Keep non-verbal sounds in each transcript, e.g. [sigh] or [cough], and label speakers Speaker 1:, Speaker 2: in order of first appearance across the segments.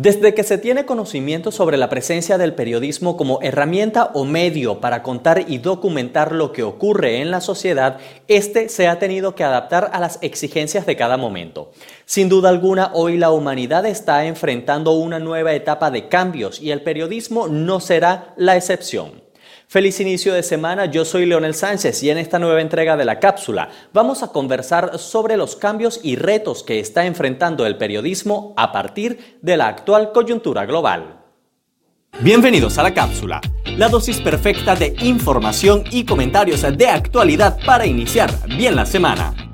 Speaker 1: Desde que se tiene conocimiento sobre la presencia del periodismo como herramienta o medio para contar y documentar lo que ocurre en la sociedad, este se ha tenido que adaptar a las exigencias de cada momento. Sin duda alguna, hoy la humanidad está enfrentando una nueva etapa de cambios y el periodismo no será la excepción. Feliz inicio de semana, yo soy Leonel Sánchez y en esta nueva entrega de la cápsula vamos a conversar sobre los cambios y retos que está enfrentando el periodismo a partir de la actual coyuntura global. Bienvenidos a la cápsula, la dosis perfecta de información y comentarios de actualidad para iniciar bien la semana.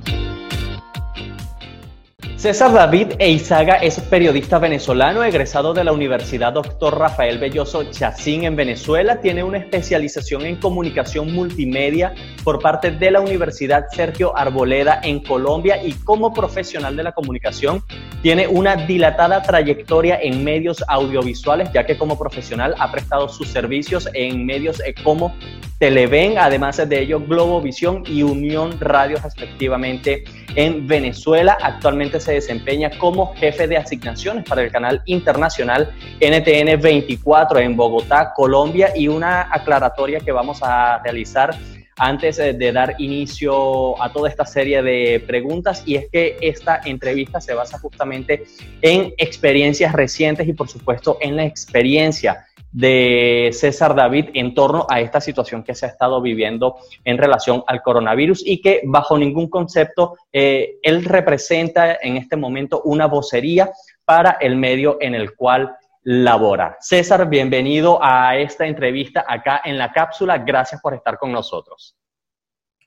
Speaker 1: César David Eizaga es periodista venezolano egresado de la Universidad Dr. Rafael Belloso Chacín en Venezuela. Tiene una especialización en comunicación multimedia por parte de la Universidad Sergio Arboleda en Colombia y como profesional de la comunicación tiene una dilatada trayectoria en medios audiovisuales, ya que como profesional ha prestado sus servicios en medios como Televen, además de ello Globovisión y Unión Radio respectivamente en Venezuela. Actualmente se desempeña como jefe de asignaciones para el canal internacional NTN 24 en Bogotá, Colombia. Y una aclaratoria que vamos a realizar antes de dar inicio a toda esta serie de preguntas y es que esta entrevista se basa justamente en experiencias recientes y por supuesto en la experiencia de César David en torno a esta situación que se ha estado viviendo en relación al coronavirus y que bajo ningún concepto eh, él representa en este momento una vocería para el medio en el cual labora. César, bienvenido a esta entrevista acá en la cápsula. Gracias por estar con nosotros.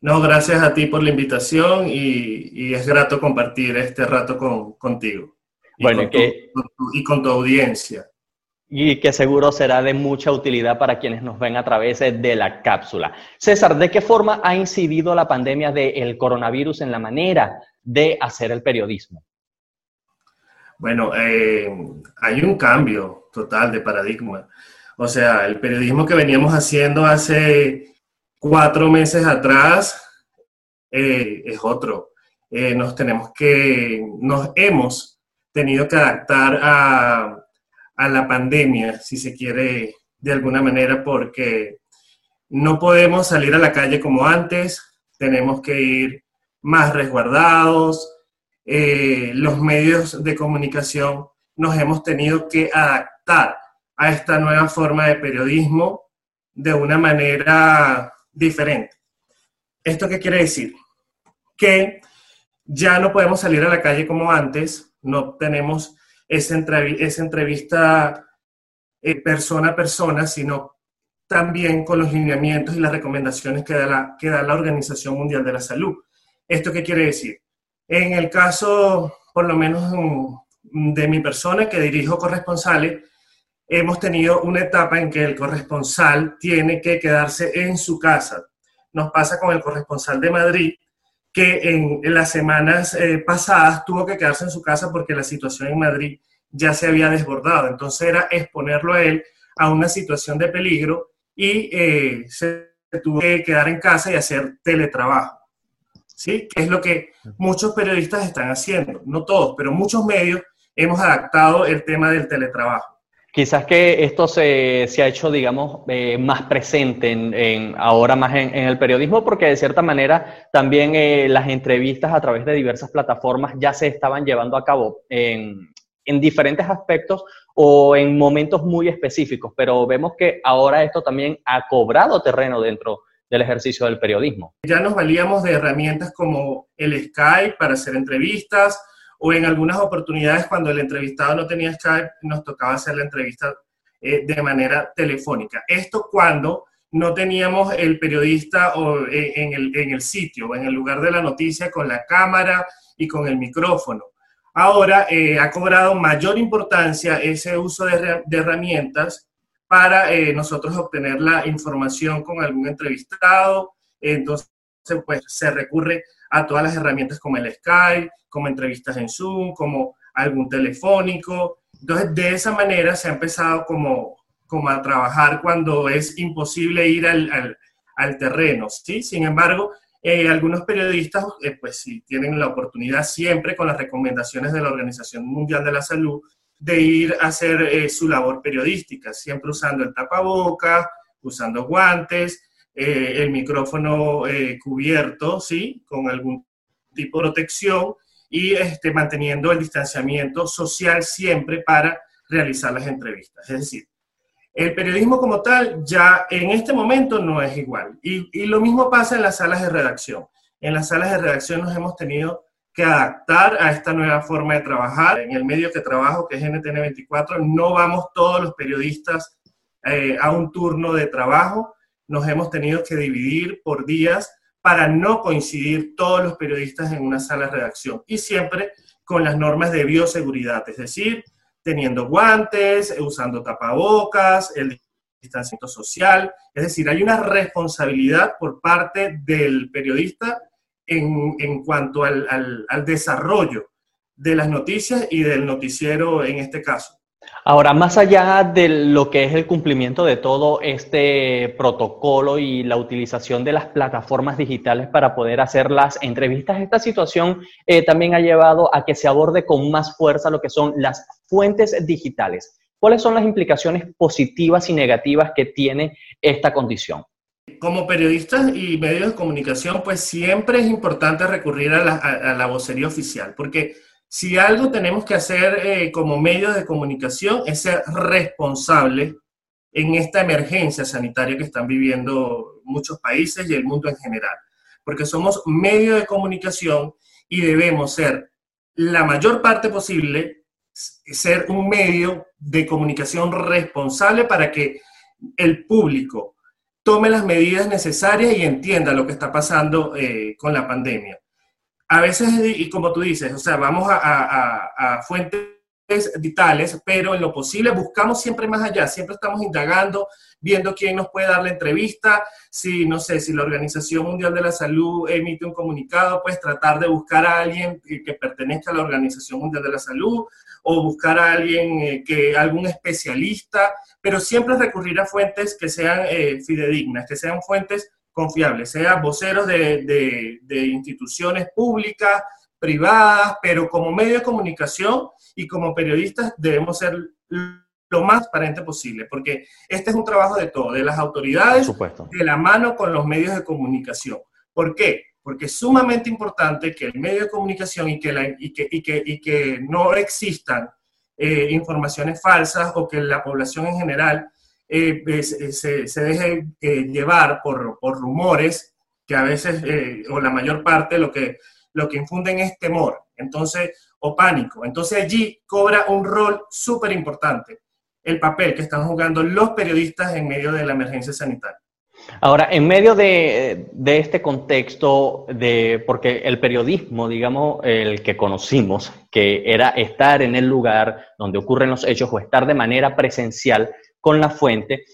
Speaker 2: No, gracias a ti por la invitación y, es grato compartir este rato contigo. bueno, que, y con tu audiencia
Speaker 1: y que seguro será de mucha utilidad para quienes nos ven a través de la cápsula. César, ¿de qué forma ha incidido la pandemia del coronavirus en la manera de hacer el periodismo?
Speaker 2: Bueno, eh, hay un cambio total de paradigma. O sea, el periodismo que veníamos haciendo hace cuatro meses atrás eh, es otro. Eh, nos tenemos que, nos hemos tenido que adaptar a a la pandemia, si se quiere, de alguna manera, porque no podemos salir a la calle como antes, tenemos que ir más resguardados, eh, los medios de comunicación nos hemos tenido que adaptar a esta nueva forma de periodismo de una manera diferente. ¿Esto qué quiere decir? Que ya no podemos salir a la calle como antes, no tenemos esa, entrevista eh, persona a persona, sino también con los lineamientos y las recomendaciones que da, la, que da la Organización Mundial de la Salud. ¿Esto qué quiere decir? En el caso, por lo menos mm, de mi persona que dirijo corresponsales, hemos tenido una etapa en que el corresponsal tiene que quedarse en su casa. Nos pasa con el corresponsal de Madrid, que en, las semanas eh, pasadas tuvo que quedarse en su casa porque la situación en Madrid ya se había desbordado. Entonces era exponerlo a él a una situación de peligro y eh, se tuvo que quedar en casa y hacer teletrabajo. ¿Sí? Que es lo que muchos periodistas están haciendo. No todos, pero muchos medios hemos adaptado el tema del teletrabajo.
Speaker 1: Quizás que esto se, ha hecho, digamos, eh, más presente en, ahora más en, el periodismo, porque de cierta manera también eh, las entrevistas a través de diversas plataformas ya se estaban llevando a cabo en, diferentes aspectos o en momentos muy específicos, pero vemos que ahora esto también ha cobrado terreno dentro del ejercicio del periodismo.
Speaker 2: Ya nos valíamos de herramientas como el Skype para hacer entrevistas, o en algunas oportunidades cuando el entrevistado no tenía Skype, nos tocaba hacer la entrevista eh, de manera telefónica. Esto cuando no teníamos el periodista o, eh, en, el, en, el, sitio en el lugar de la noticia con la cámara y con el micrófono. Ahora eh, ha cobrado mayor importancia ese uso de, de herramientas para nosotros obtener la información con algún entrevistado. Entonces, pues se recurre a todas las herramientas como el Skype, como entrevistas en Zoom, como algún telefónico. Entonces, de esa manera se ha empezado como, como a trabajar cuando es imposible ir al, al, terreno, ¿sí? Sin embargo, eh, algunos periodistas, eh, pues sí, tienen la oportunidad siempre con las recomendaciones de la Organización Mundial de la Salud de ir a hacer eh, su labor periodística, siempre usando el tapaboca, usando guantes, eh, el micrófono cubierto, ¿sí? Con algún tipo de protección y este, manteniendo el distanciamiento social siempre para realizar las entrevistas. Es decir, el periodismo como tal ya en este momento no es igual. Y, lo mismo pasa en las salas de redacción. En las salas de redacción nos hemos tenido que adaptar a esta nueva forma de trabajar. En el medio que trabajo, que es NTN 24, no vamos todos los periodistas eh, a un turno de trabajo. Nos hemos tenido que dividir por días para no coincidir todos los periodistas en una sala de redacción y siempre con las normas de bioseguridad, es decir, teniendo guantes, usando tapabocas, el distanciamiento social, es decir, hay una responsabilidad por parte del periodista en, en cuanto al, al, al desarrollo de las noticias y del noticiero en este caso.
Speaker 1: Ahora, más allá de lo que es el cumplimiento de todo este protocolo y la utilización de las plataformas digitales para poder hacer las entrevistas, esta situación eh, también ha llevado a que se aborde con más fuerza lo que son las fuentes digitales. ¿Cuáles son las implicaciones positivas y negativas que tiene esta condición?
Speaker 2: Como periodistas y medios de comunicación, pues siempre es importante recurrir a la, a la vocería oficial, porque si algo tenemos que hacer eh, como medios de comunicación es ser responsables en esta emergencia sanitaria que están viviendo muchos países y el mundo en general. Porque somos medios de comunicación y debemos ser la mayor parte posible, ser un medio de comunicación responsable para que el público tome las medidas necesarias y entienda lo que está pasando eh, con la pandemia a veces, y como tú dices, o sea, vamos a, fuentes vitales, pero en lo posible buscamos siempre más allá, siempre estamos indagando, viendo quién nos puede dar la entrevista, si, no sé, si la Organización Mundial de la Salud emite un comunicado, pues tratar de buscar a alguien que pertenezca a la Organización Mundial de la Salud o buscar a alguien eh, que, algún especialista, pero siempre recurrir a fuentes que sean eh, fidedignas, que sean fuentes confiables, sean voceros de, instituciones públicas, privadas, pero como medio de comunicación y como periodistas debemos ser lo más transparente posible, porque este es un trabajo de todo, de las autoridades, de la mano con los medios de comunicación. ¿Por qué? Porque es sumamente importante que el medio de comunicación y que, la, y que, y que, y que no existan eh, informaciones falsas o que la población en general eh, eh, se, se, deje eh, llevar por, por, rumores que a veces, o la mayor parte, lo que, lo que infunden es temor, entonces, o pánico. Entonces allí cobra un rol súper importante el papel que están jugando los periodistas en medio de la emergencia sanitaria.
Speaker 1: Ahora, en medio de, de, este contexto, de, porque el periodismo, digamos, el que conocimos, que era estar en el lugar donde ocurren los hechos o estar de manera presencial, con la fuente,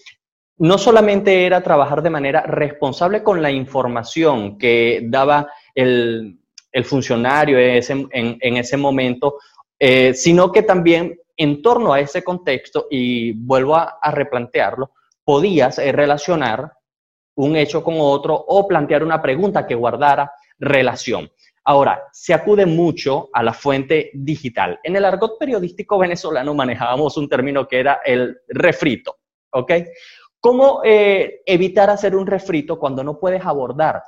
Speaker 1: no solamente era trabajar de manera responsable con la información que daba el, funcionario en, ese momento, eh, sino que también en torno a ese contexto, y vuelvo a, replantearlo, podías eh, relacionar un hecho con otro o plantear una pregunta que guardara relación. Ahora, se acude mucho a la fuente digital. En el argot periodístico venezolano manejábamos un término que era el refrito, ¿ok? ¿Cómo eh, evitar hacer un refrito cuando no puedes abordar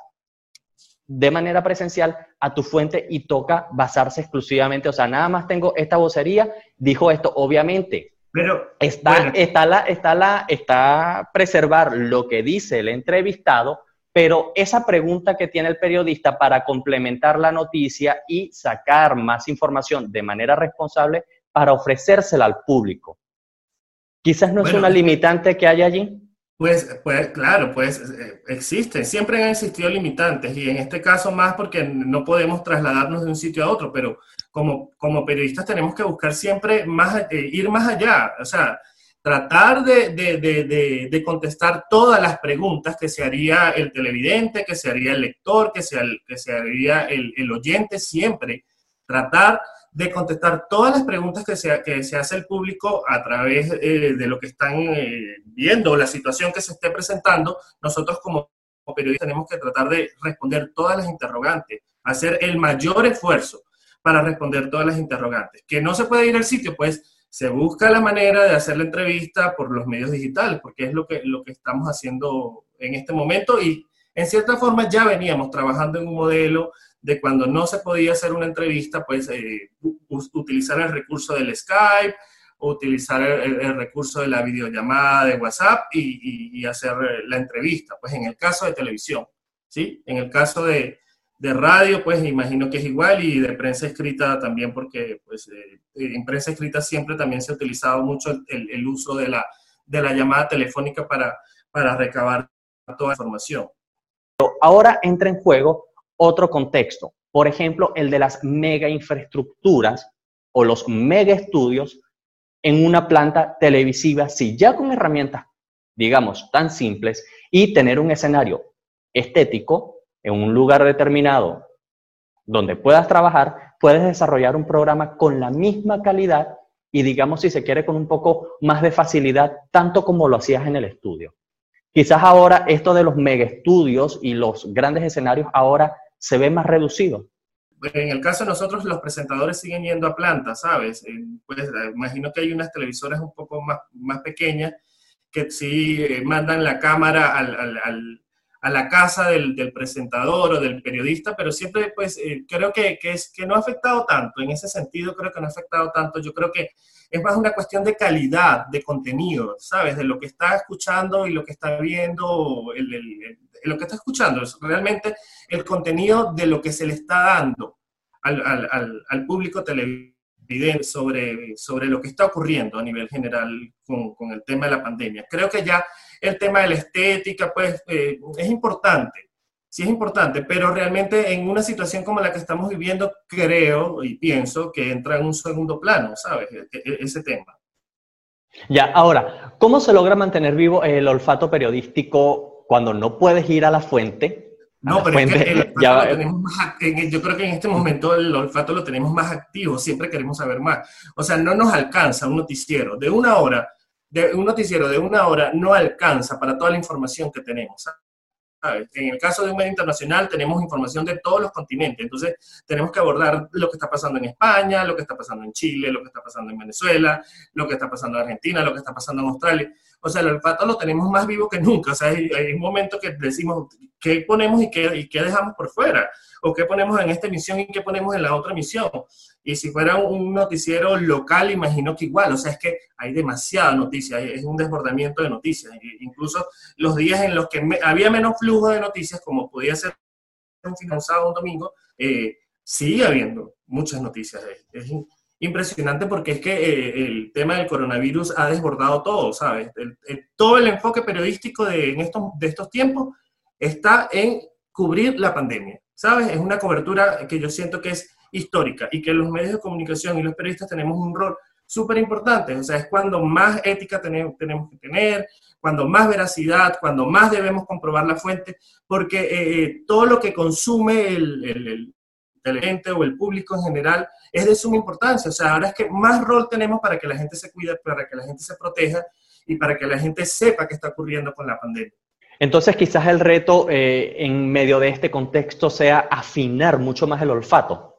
Speaker 1: de manera presencial a tu fuente y toca basarse exclusivamente, o sea, nada más tengo esta vocería, dijo esto, obviamente. Pero está, está, la, está, la, está preservar lo que dice el entrevistado, pero esa pregunta que tiene el periodista para complementar la noticia y sacar más información de manera responsable para ofrecérsela al público. Quizás no es una limitante que hay allí.
Speaker 2: Pues, pues claro, pues eh, existen, siempre han existido limitantes y en este caso más porque no podemos trasladarnos de un sitio a otro, pero como, como periodistas tenemos que buscar siempre más, eh, ir más allá, o sea, tratar de, contestar todas las preguntas que se haría el televidente, que se haría el lector, que se, que se haría el, oyente, siempre tratar de contestar todas las preguntas que se, que se hace el público a través eh, de lo que están eh, viendo, la situación que se esté presentando. Nosotros como periodistas tenemos que tratar de responder todas las interrogantes, hacer el mayor esfuerzo para responder todas las interrogantes. Que no se puede ir al sitio, pues se busca la manera de hacer la entrevista por los medios digitales, porque es lo que, lo que estamos haciendo en este momento y en cierta forma ya veníamos trabajando en un modelo de cuando no se podía hacer una entrevista, pues eh, utilizar el recurso del Skype, utilizar el, recurso de la videollamada de WhatsApp y, y, hacer la entrevista, pues en el caso de televisión, ¿sí? En el caso de, de radio, pues imagino que es igual y de prensa escrita también, porque pues eh, en prensa escrita siempre también se ha utilizado mucho el, el, uso de la, de la llamada telefónica para, para recabar toda la información.
Speaker 1: Ahora entra en juego otro contexto, por ejemplo, el de las mega infraestructuras o los mega estudios en una planta televisiva, si ya con herramientas, digamos, tan simples, y tener un escenario estético en un lugar determinado donde puedas trabajar, puedes desarrollar un programa con la misma calidad y digamos si se quiere con un poco más de facilidad, tanto como lo hacías en el estudio. Quizás ahora esto de los mega estudios y los grandes escenarios ahora se ve más reducido.
Speaker 2: En el caso de nosotros, los presentadores siguen yendo a plantas, ¿sabes? Eh, pues eh, imagino que hay unas televisoras un poco más, más pequeñas que sí eh, mandan la cámara al, a la casa del, presentador o del periodista, pero siempre pues creo que, que, es, que no ha afectado tanto, en ese sentido creo que no ha afectado tanto, yo creo que es más una cuestión de calidad, de contenido, ¿sabes? De lo que está escuchando y lo que está viendo, lo que está escuchando, es realmente el contenido de lo que se le está dando al, público televidente sobre, sobre lo que está ocurriendo a nivel general con, con, el tema de la pandemia. Creo que ya el tema de la estética, pues, eh, es importante, sí es importante, pero realmente en una situación como la que estamos viviendo, creo y pienso que entra en un segundo plano, ¿sabes? E, e, ese tema.
Speaker 1: Ya, ahora, ¿cómo se logra mantener vivo el olfato periodístico cuando no puedes ir a la fuente?
Speaker 2: no, pero es que el [laughs] olfato lo tenemos más, yo creo que en este momento el olfato lo tenemos más activo, siempre queremos saber más. O sea, no nos alcanza un noticiero de una hora, de un noticiero de una hora no alcanza para toda la información que tenemos. En el caso de un medio internacional tenemos información de todos los continentes, entonces tenemos que abordar lo que está pasando en España, lo que está pasando en Chile, lo que está pasando en Venezuela, lo que está pasando en Argentina, lo que está pasando en Australia. O sea, el olfato lo tenemos más vivo que nunca. O sea, hay, un momento que decimos qué ponemos y qué, y qué dejamos por fuera, o qué ponemos en esta emisión y qué ponemos en la otra emisión. Y si fuera un noticiero local, imagino que igual, o sea, es que hay demasiada noticia, es un desbordamiento de noticias. Incluso los días en los que había menos flujo de noticias, como podía ser un fin un sábado, un domingo, eh, sigue habiendo muchas noticias. Es impresionante porque es que eh, el tema del coronavirus ha desbordado todo, ¿sabes? todo el enfoque periodístico de, en estos, de estos tiempos está en cubrir la pandemia, ¿sabes? Es una cobertura que yo siento que es histórica y que los medios de comunicación y los periodistas tenemos un rol súper importante. O sea, es cuando más ética tenemos, tenemos que tener, cuando más veracidad, cuando más debemos comprobar la fuente, porque eh, eh, todo lo que consume el, el, el, o el público en general es de suma importancia. O sea, ahora es que más rol tenemos para que la gente se cuide, para que la gente se proteja y para que la gente sepa qué está ocurriendo con la pandemia.
Speaker 1: Entonces quizás el reto eh, en medio de este contexto sea afinar mucho más el olfato.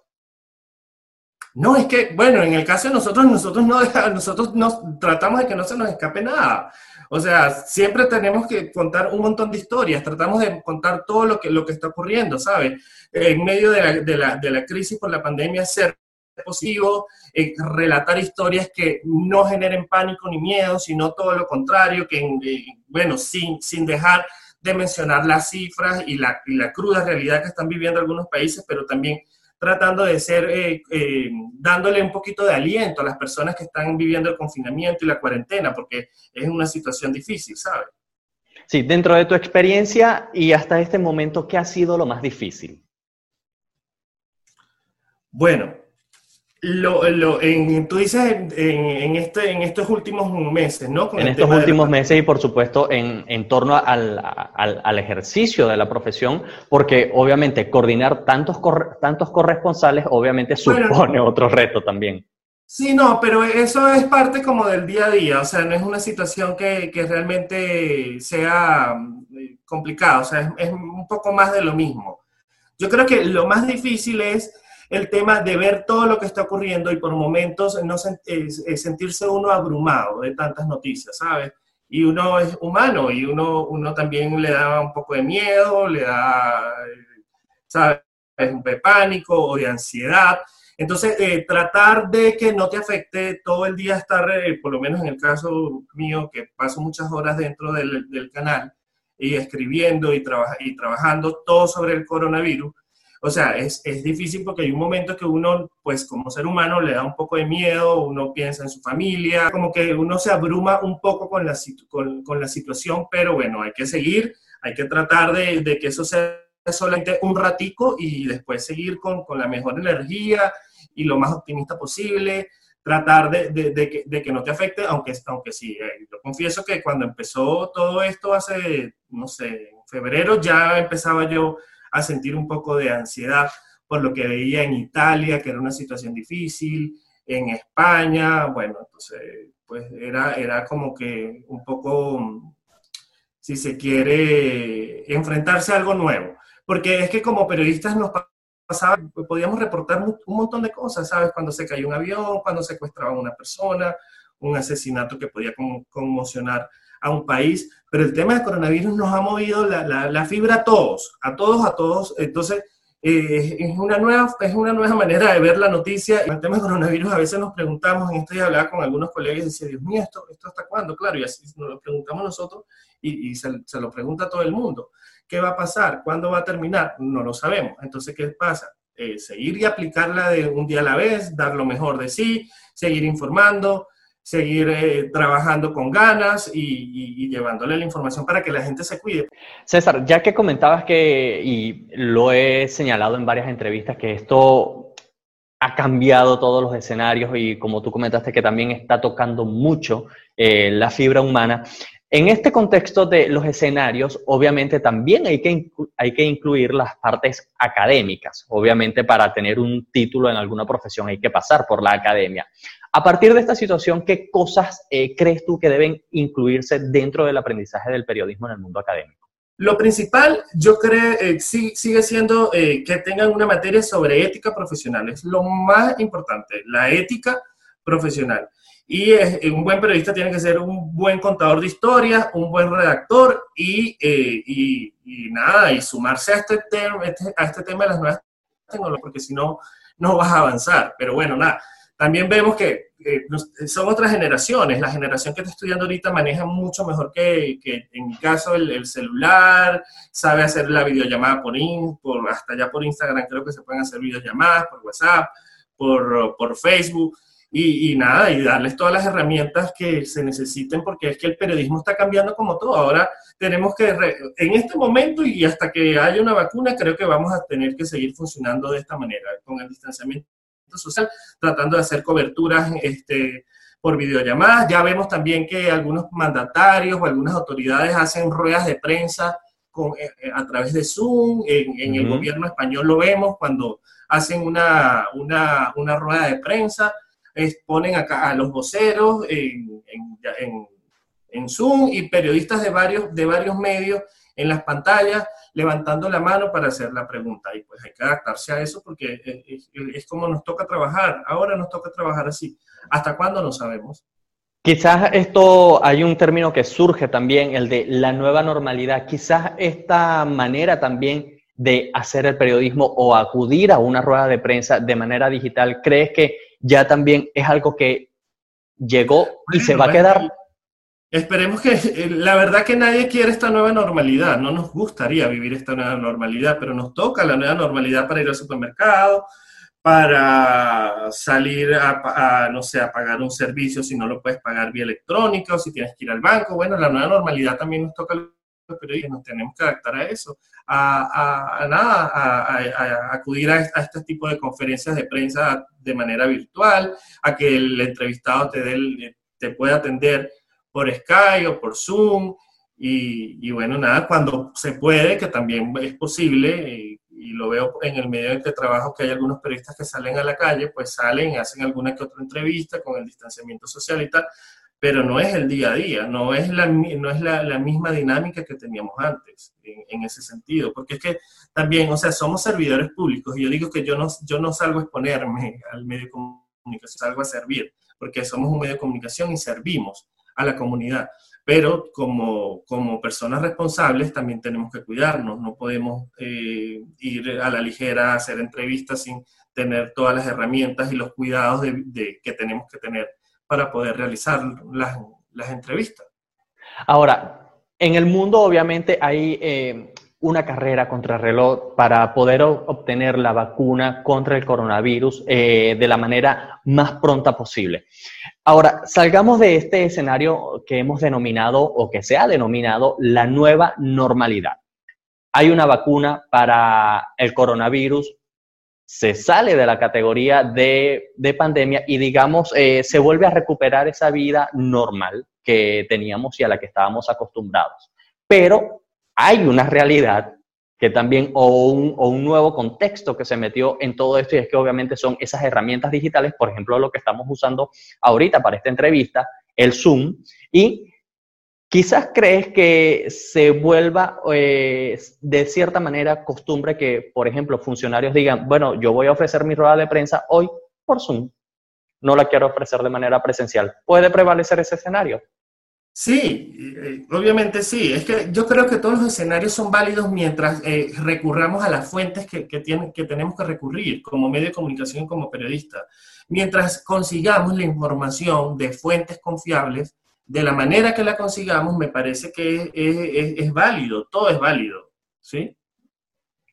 Speaker 2: No, es que, bueno, en el caso de nosotros, nosotros no nosotros nos tratamos de que no se nos escape nada. O sea, siempre tenemos que contar un montón de historias, tratamos de contar todo lo que, lo que está ocurriendo, ¿sabes? En medio de la, de la, de la crisis por la pandemia, ser positivo, eh, relatar historias que no generen pánico ni miedo, sino todo lo contrario, que, eh, bueno, sin, sin dejar de mencionar las cifras y la, y la cruda realidad que están viviendo algunos países, pero también tratando de ser, eh, eh, dándole un poquito de aliento a las personas que están viviendo el confinamiento y la cuarentena, porque es una situación difícil, ¿sabes?
Speaker 1: Sí, dentro de tu experiencia y hasta este momento, ¿qué ha sido lo más difícil?
Speaker 2: Bueno, lo, lo, en, tú dices en, este, en estos últimos meses, ¿no?
Speaker 1: en estos últimos meses y por supuesto en, en torno al, al, al, ejercicio de la profesión, porque obviamente coordinar tantos, tantos corresponsales obviamente supone otro reto también.
Speaker 2: Sí, no, pero eso es parte como del día a día, o sea, no es una situación que, que realmente sea mm, complicada, o sea, es, es un poco más de lo mismo. Yo creo que lo más difícil es el tema de ver todo lo que está ocurriendo y por momentos no sentirse uno abrumado de tantas noticias, ¿sabes? Y uno es humano y uno, uno también le da un poco de miedo, le da, ¿sabes? De pánico o de ansiedad. Entonces, eh, tratar de que no te afecte todo el día estar, eh, por lo menos en el caso mío, que paso muchas horas dentro del, canal y escribiendo y trabajando todo sobre el coronavirus, o sea, es, es, difícil porque hay un momento que uno, pues como ser humano, le da un poco de miedo, uno piensa en su familia, como que uno se abruma un poco con la, con, con la situación, pero bueno, hay que seguir, hay que tratar de, de, que eso sea solamente un ratico y después seguir con, con la mejor energía y lo más optimista posible, tratar de, de, que, de, que, no te afecte, aunque, aunque sí, eh, yo confieso que cuando empezó todo esto hace, no sé, febrero ya empezaba yo a sentir un poco de ansiedad por lo que veía en Italia, que era una situación difícil, en España, bueno, entonces, pues era, era como que un poco, si se quiere, enfrentarse a algo nuevo. Porque es que como periodistas nos pasaba, podíamos reportar un montón de cosas, ¿sabes? Cuando se cayó un avión, cuando secuestraban una persona, un asesinato que podía conmocionar a un país, pero el tema del coronavirus nos ha movido la, la, fibra a todos, a todos, a todos. Entonces, eh, es, una nueva, es una nueva manera de ver la noticia. El tema del coronavirus a veces nos preguntamos, en esto ya hablaba con algunos colegas y decía, Dios mío, ¿esto, esto hasta cuándo? Claro, y así nos lo preguntamos nosotros y, y se, se, lo pregunta todo el mundo. ¿Qué va a pasar? ¿Cuándo va a terminar? No lo sabemos. Entonces, ¿qué pasa? Eh, seguir y aplicarla de un día a la vez, dar lo mejor de sí, seguir informando, seguir eh, trabajando con ganas y, llevándole la información para que la gente se cuide.
Speaker 1: César, ya que comentabas que, y lo he señalado en varias entrevistas, que esto ha cambiado todos los escenarios y como tú comentaste que también está tocando mucho eh, la fibra humana, en este contexto de los escenarios, obviamente también hay que, hay que incluir las partes académicas. Obviamente para tener un título en alguna profesión hay que pasar por la academia. A partir de esta situación, ¿qué cosas eh, crees tú que deben incluirse dentro del aprendizaje del periodismo en el mundo académico?
Speaker 2: Lo principal, yo creo, eh, sigue siendo eh, que tengan una materia sobre ética profesional. Es lo más importante, la ética profesional. Y un buen periodista tiene que ser un buen contador de historias, un buen redactor y, y, nada, y sumarse a este, tema, este, a este tema de las nuevas tecnologías, porque si no, no vas a avanzar. Pero bueno, nada, también vemos que son otras generaciones. La generación que está estudiando ahorita maneja mucho mejor que, en mi caso el, celular, sabe hacer la videollamada por, por hasta ya por Instagram creo que se pueden hacer videollamadas, por WhatsApp, por, por Facebook. Y, y, nada, y darles todas las herramientas que se necesiten porque es que el periodismo está cambiando como todo. Ahora tenemos que, en este momento y hasta que haya una vacuna, creo que vamos a tener que seguir funcionando de esta manera, con el distanciamiento social, tratando de hacer coberturas este, por videollamadas. Ya vemos también que algunos mandatarios o algunas autoridades hacen ruedas de prensa con, eh, eh, a través de Zoom. En, el gobierno español lo vemos cuando hacen una, una, una rueda de prensa, ponen acá a los voceros en, en, en, Zoom y periodistas de varios, de varios medios en las pantallas levantando la mano para hacer la pregunta. Y pues hay que adaptarse a eso porque es, como nos toca trabajar. Ahora nos toca trabajar así. ¿Hasta cuándo? No sabemos.
Speaker 1: Quizás esto, hay un término que surge también, el de la nueva normalidad. Quizás esta manera también de hacer el periodismo o acudir a una rueda de prensa de manera digital, ¿crees que ya también es algo que llegó y se va a quedar?
Speaker 2: Esperemos que, eh, la verdad que nadie quiere esta nueva normalidad, no nos gustaría vivir esta nueva normalidad, pero nos toca la nueva normalidad para ir al supermercado, para salir a, no sé, a pagar un servicio si no lo puedes pagar vía electrónica o si tienes que ir al banco. Bueno, la nueva normalidad también nos toca a los periodistas, nos tenemos que adaptar a eso, a, nada, a, acudir a, este tipo de conferencias de prensa de manera virtual, a que el entrevistado te, dé, te pueda atender por Skype o por Zoom. Y, bueno, nada, cuando se puede, que también es posible, y, lo veo en el medio en que trabajo, que hay algunos periodistas que salen a la calle, pues salen, hacen alguna que otra entrevista con el distanciamiento social y tal, pero no es el día a día, no es la, no es la, misma dinámica que teníamos antes en, ese sentido, porque es que también, o sea, somos servidores públicos y yo digo que yo no, yo no salgo a exponerme al medio de comunicación, salgo a servir, porque somos un medio de comunicación y servimos a la comunidad, pero como, como personas responsables también tenemos que cuidarnos, no podemos eh, ir a la ligera a hacer entrevistas sin tener todas las herramientas y los cuidados de, que tenemos que tener para poder realizar las, las entrevistas.
Speaker 1: Ahora, en el mundo obviamente hay eh, una carrera contra reloj para poder obtener la vacuna contra el coronavirus eh, de la manera más pronta posible. Ahora, salgamos de este escenario que hemos denominado o que se ha denominado la nueva normalidad. Hay una vacuna para el coronavirus, se sale de la categoría de, pandemia y digamos, eh, se vuelve a recuperar esa vida normal que teníamos y a la que estábamos acostumbrados. Pero hay una realidad que también, o un, nuevo contexto que se metió en todo esto, y es que obviamente son esas herramientas digitales, por ejemplo, lo que estamos usando ahorita para esta entrevista, el Zoom, y Quizás crees que se vuelva eh, de cierta manera costumbre que, por ejemplo, funcionarios digan, bueno, yo voy a ofrecer mi rueda de prensa hoy por Zoom, no la quiero ofrecer de manera presencial. ¿Puede prevalecer ese escenario?
Speaker 2: Sí, obviamente sí. Es que yo creo que todos los escenarios son válidos mientras eh, recurramos a las fuentes que, que, que tenemos que recurrir como medio de comunicación, como periodista. Mientras consigamos la información de fuentes confiables, de la manera que la consigamos, me parece que es, válido, todo es válido, ¿sí?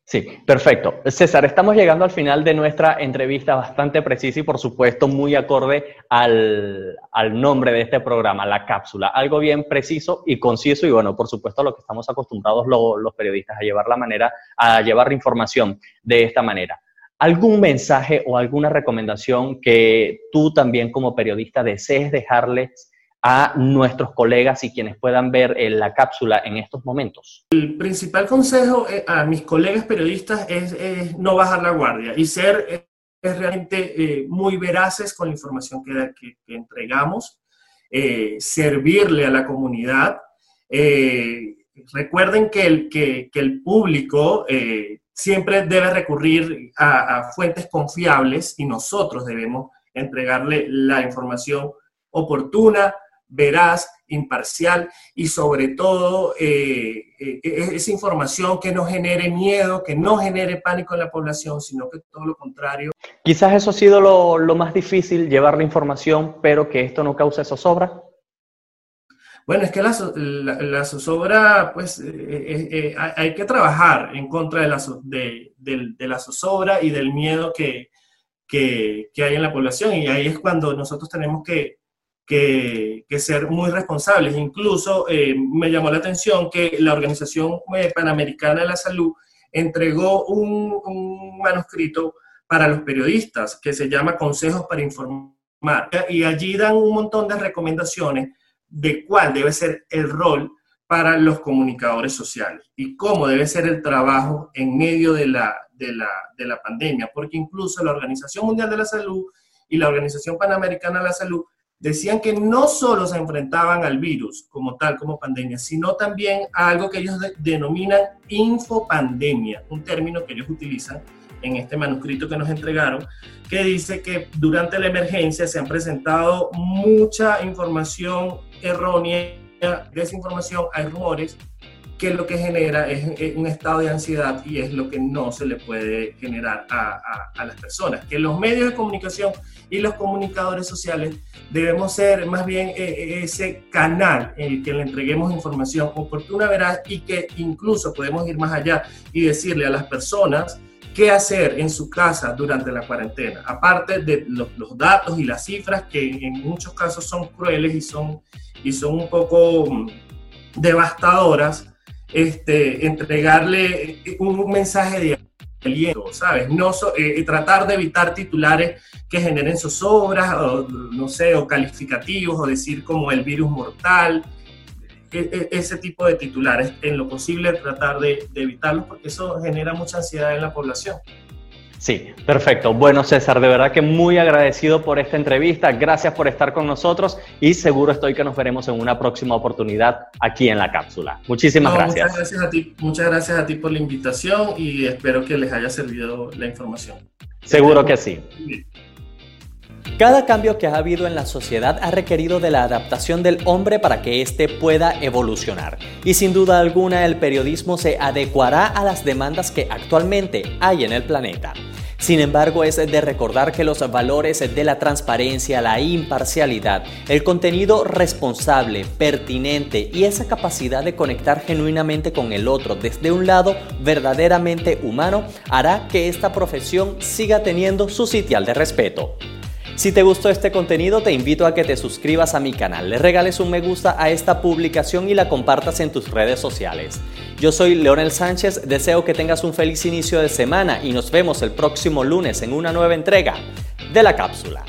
Speaker 1: Sí, perfecto. César, estamos llegando al final de nuestra entrevista bastante precisa y por supuesto muy acorde al, nombre de este programa, la cápsula. Algo bien preciso y conciso y bueno, por supuesto lo que estamos acostumbrados los periodistas a llevar la manera, a llevar la información de esta manera. ¿Algún mensaje o alguna recomendación que tú también como periodista desees dejarles a nuestros colegas y quienes puedan ver eh, la cápsula en estos momentos?
Speaker 2: El principal consejo eh, a mis colegas periodistas es, no bajar la guardia y ser eh, realmente muy veraces con la información que, entregamos, servirle a la comunidad. recuerden que el, que, el público siempre debe recurrir a, a fuentes confiables y nosotros debemos entregarle la información oportuna, veraz, imparcial y sobre todo eh, eh, esa información que no genere miedo, que no genere pánico en la población, sino que todo lo contrario.
Speaker 1: Quizás eso ha sido lo, más difícil, llevar la información, pero que esto no cause zozobra.
Speaker 2: Bueno, es que la, zozobra, pues eh, hay que trabajar en contra de la, de, la zozobra y del miedo que, que, hay en la población. Y ahí es cuando nosotros tenemos que, que, ser muy responsables. Incluso eh, me llamó la atención que la Organización eh, Panamericana de la Salud entregó un, manuscrito para los periodistas que se llama Consejos para Informar. Y allí dan un montón de recomendaciones de cuál debe ser el rol para los comunicadores sociales y cómo debe ser el trabajo en medio de la, de la, de la pandemia, porque incluso la Organización Mundial de la Salud y la Organización Panamericana de la Salud decían que no solo se enfrentaban al virus como tal, como pandemia, sino también a algo que ellos denominan infopandemia, un término que ellos utilizan en este manuscrito que nos entregaron, que dice que durante la emergencia se han presentado mucha información errónea, desinformación, hay rumores que lo que genera es un estado de ansiedad y es lo que no se le puede generar a, a, las personas. Que los medios de comunicación y los comunicadores sociales debemos ser más bien eh, eh, ese canal en el que le entreguemos información oportuna, veraz y que incluso podemos ir más allá y decirle a las personas qué hacer en su casa durante la cuarentena, aparte de los, los datos y las cifras que en muchos casos son crueles y son, y son un poco mm, devastadoras este, entregarle un mensaje de aliento, ¿sabes? No eh, tratar de evitar titulares que generen zozobras, o, no sé, o calificativos, o decir como el virus mortal, e, e, ese tipo de titulares, en lo posible tratar de, de evitarlos porque eso genera mucha ansiedad en la población.
Speaker 1: Sí, perfecto. Bueno, César, de verdad que muy agradecido por esta entrevista. Gracias por estar con nosotros y seguro estoy que nos veremos en una próxima oportunidad aquí en la cápsula. Muchísimas gracias.
Speaker 2: Muchas gracias a ti, muchas gracias a ti por la invitación y espero que les haya servido la información.
Speaker 1: Seguro que sí. Cada cambio que ha habido en la sociedad ha requerido de la adaptación del hombre para que éste pueda evolucionar. Y sin duda alguna el periodismo se adecuará a las demandas que actualmente hay en el planeta. Sin embargo, es de recordar que los valores de la transparencia, la imparcialidad, el contenido responsable, pertinente y esa capacidad de conectar genuinamente con el otro desde un lado verdaderamente humano hará que esta profesión siga teniendo su sitial de respeto. Si te gustó este contenido, te invito a que te suscribas a mi canal, le regales un me gusta a esta publicación y la compartas en tus redes sociales. Yo soy Leonel Sánchez, deseo que tengas un feliz inicio de semana y nos vemos el próximo lunes en una nueva entrega de la cápsula.